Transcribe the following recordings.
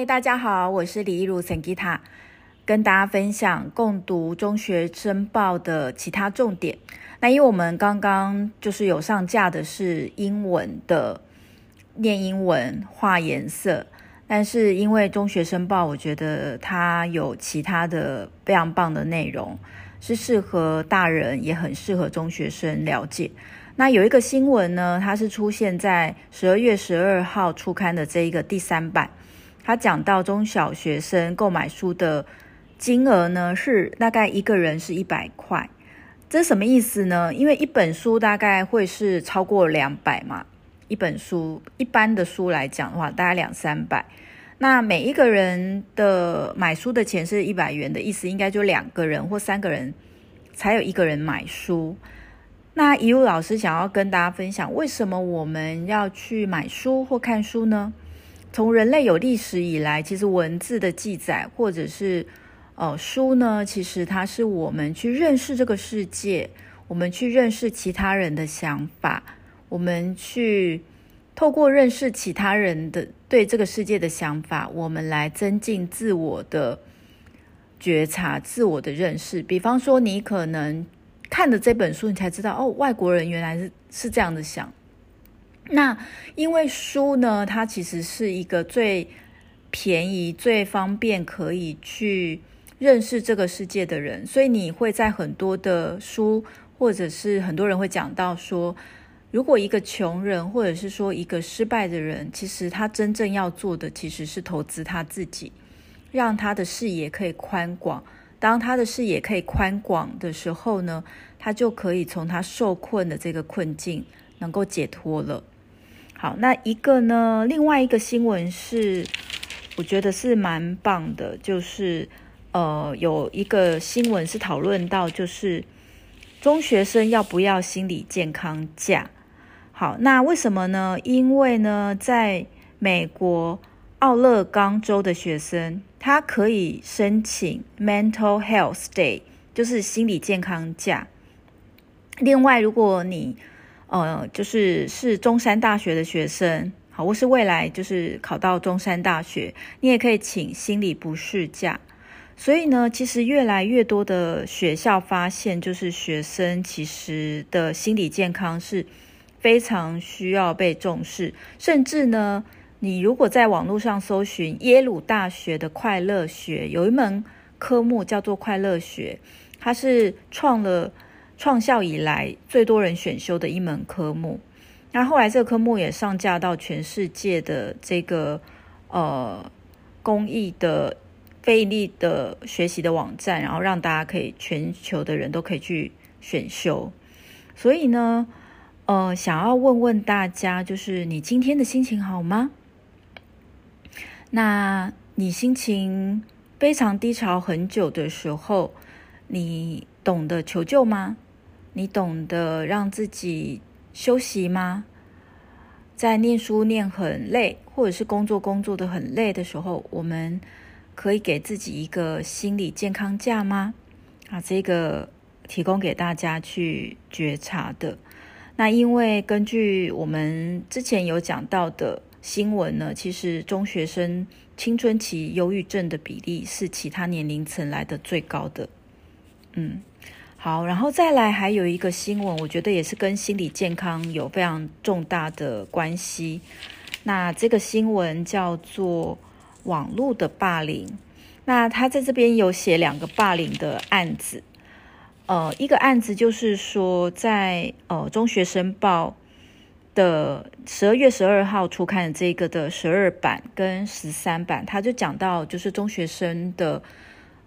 嗨，大家好，我是李一如 Sangita，跟大家分享共读中学生报的其他重点。那因为我们刚刚就是有上架的是英文的，念英文画颜色，但是因为中学生报，我觉得它有其他的非常棒的内容，是适合大人，也很适合中学生了解。那有一个新闻呢，它是出现在十二月十二号出刊的这一个第三版。他讲到中小学生购买书的金额呢，是大概一个人是一百块，这什么意思呢？因为一本书大概会是超过两百嘛，一本书一般的书来讲的话，大概两三百。那每一个人的买书的钱是一百元的意思，应该就两个人或三个人才有一个人买书。那一路老师想要跟大家分享，为什么我们要去买书或看书呢？从人类有历史以来，其实文字的记载或者是呃书呢，其实它是我们去认识这个世界，我们去认识其他人的想法，我们去透过认识其他人的对这个世界的想法，我们来增进自我的觉察、自我的认识。比方说，你可能看了这本书，你才知道哦，外国人原来是是这样的想。那因为书呢，它其实是一个最便宜、最方便可以去认识这个世界的人，所以你会在很多的书，或者是很多人会讲到说，如果一个穷人，或者是说一个失败的人，其实他真正要做的其实是投资他自己，让他的视野可以宽广。当他的视野可以宽广的时候呢，他就可以从他受困的这个困境能够解脱了。好，那一个呢？另外一个新闻是，我觉得是蛮棒的，就是呃，有一个新闻是讨论到，就是中学生要不要心理健康假？好，那为什么呢？因为呢，在美国奥勒冈州的学生，他可以申请 mental health day，就是心理健康假。另外，如果你呃，就是是中山大学的学生，好，或是未来就是考到中山大学，你也可以请心理不适假。所以呢，其实越来越多的学校发现，就是学生其实的心理健康是非常需要被重视。甚至呢，你如果在网络上搜寻耶鲁大学的快乐学，有一门科目叫做快乐学，它是创了。创校以来最多人选修的一门科目，那后来这个科目也上架到全世界的这个呃公益的非营利的学习的网站，然后让大家可以全球的人都可以去选修。所以呢，呃，想要问问大家，就是你今天的心情好吗？那你心情非常低潮很久的时候，你懂得求救吗？你懂得让自己休息吗？在念书念很累，或者是工作工作的很累的时候，我们可以给自己一个心理健康假吗？啊，这个提供给大家去觉察的。那因为根据我们之前有讲到的新闻呢，其实中学生青春期忧郁症的比例是其他年龄层来的最高的。嗯。好，然后再来还有一个新闻，我觉得也是跟心理健康有非常重大的关系。那这个新闻叫做网络的霸凌。那他在这边有写两个霸凌的案子。呃，一个案子就是说在，呃中学生报的十二月十二号出刊的这个的十二版跟十三版，他就讲到就是中学生的。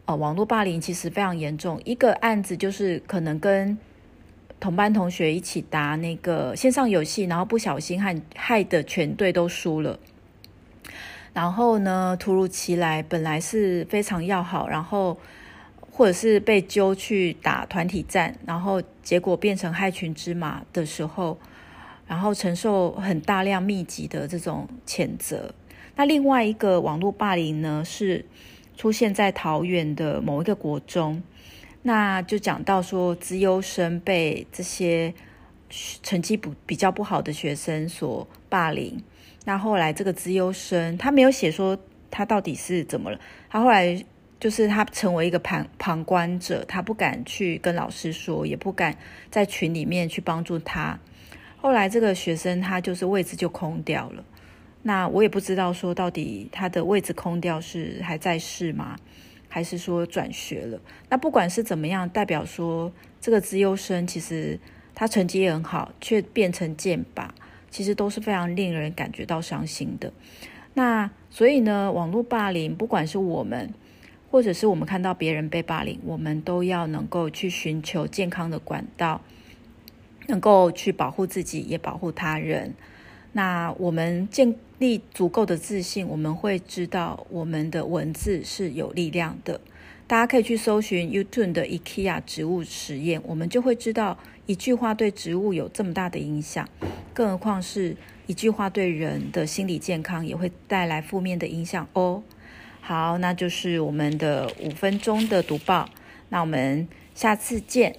哦，网络霸凌其实非常严重。一个案子就是可能跟同班同学一起打那个线上游戏，然后不小心害害的全队都输了。然后呢，突如其来，本来是非常要好，然后或者是被揪去打团体战，然后结果变成害群之马的时候，然后承受很大量密集的这种谴责。那另外一个网络霸凌呢是。出现在桃园的某一个国中，那就讲到说，资优生被这些成绩不比较不好的学生所霸凌。那后来这个资优生他没有写说他到底是怎么了？他后来就是他成为一个旁旁观者，他不敢去跟老师说，也不敢在群里面去帮助他。后来这个学生他就是位置就空掉了。那我也不知道说到底他的位置空掉是还在世吗？还是说转学了？那不管是怎么样，代表说这个资优生其实他成绩也很好，却变成剑靶，其实都是非常令人感觉到伤心的。那所以呢，网络霸凌，不管是我们，或者是我们看到别人被霸凌，我们都要能够去寻求健康的管道，能够去保护自己，也保护他人。那我们建立足够的自信，我们会知道我们的文字是有力量的。大家可以去搜寻 YouTube 的 IKEA 植物实验，我们就会知道一句话对植物有这么大的影响，更何况是一句话对人的心理健康也会带来负面的影响哦。好，那就是我们的五分钟的读报，那我们下次见。